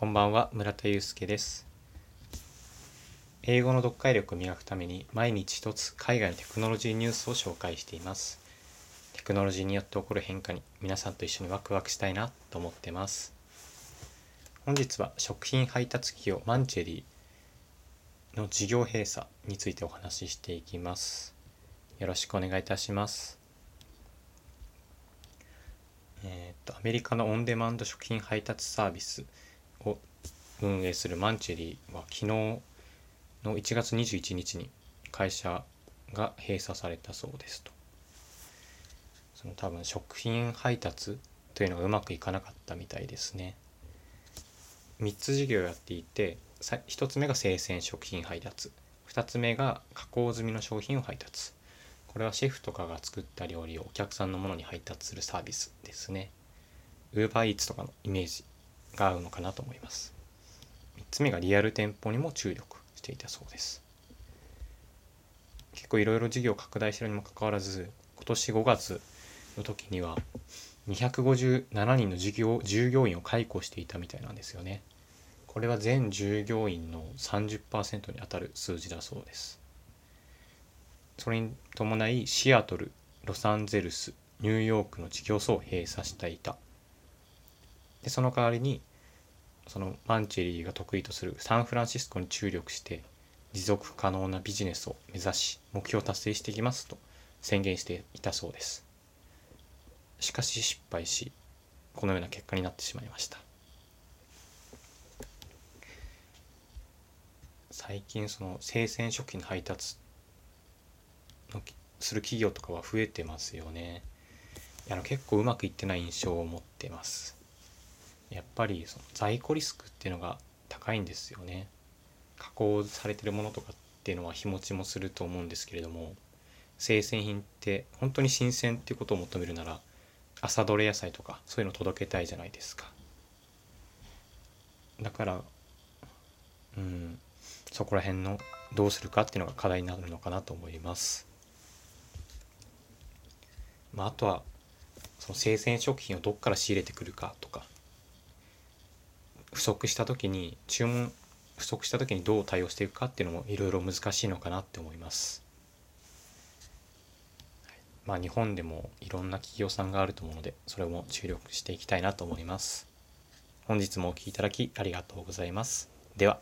こんばんは村田祐介です。英語の読解力を磨くために毎日一つ海外のテクノロジーニュースを紹介しています。テクノロジーによって起こる変化に皆さんと一緒にワクワクしたいなと思ってます。本日は食品配達企業マンチェリーの事業閉鎖についてお話ししていきます。よろしくお願いいたします。えー、とアメリカのオンデマンド食品配達サービス。を運営するマンチェリーは昨日の1月21日に会社が閉鎖されたそうですと。その多分食品配達というのがうまくいかなかったみたいですね。3つ事業をやっていて1つ目が生鮮食品配達。2つ目が加工済みの商品を配達。これはシェフとかが作った料理をお客さんのものに配達するサービスですね。UberEats とかのイメージが合うのかなと思います。3つ目がリアル店舗にも注力していたそうです。結構いろいろ事業拡大してるにもかかわらず今年5月の時には257人の事業従業員を解雇していたみたいなんですよね。これは全従業員の30%にあたる数字だそうです。それに伴いシアトルロサンゼルスニューヨークの事業所を閉鎖していた。でその代わりにそのマンチェリーが得意とするサンフランシスコに注力して持続可能なビジネスを目指し目標を達成していきますと宣言していたそうです。しかし失敗しこのような結果になってしまいました。最近その生鮮食品配達のする企業とかは増えてますよね。あの結構うまくいってない印象を持ってます。やっぱりその在庫リスクっていうのが高いんですよね。加工されてるものとかっていうのは日持ちもすると思うんですけれども生鮮品って本当に新鮮っていうことを求めるなら朝どれ野菜とかそういうの届けたいじゃないですか。だからうんそこら辺のどうするかっていうのが課題になるのかなと思います。まあ、あとはその生鮮食品をどっから仕入れてくるかとか不足した時に注文不足した時にどう対応していくかっていうのもいろいろ難しいのかなって思います。まあ日本でもいろんな企業さんがあると思うのでそれも注力していきたいなと思います。本日もお聴きいただきありがとうございます。では。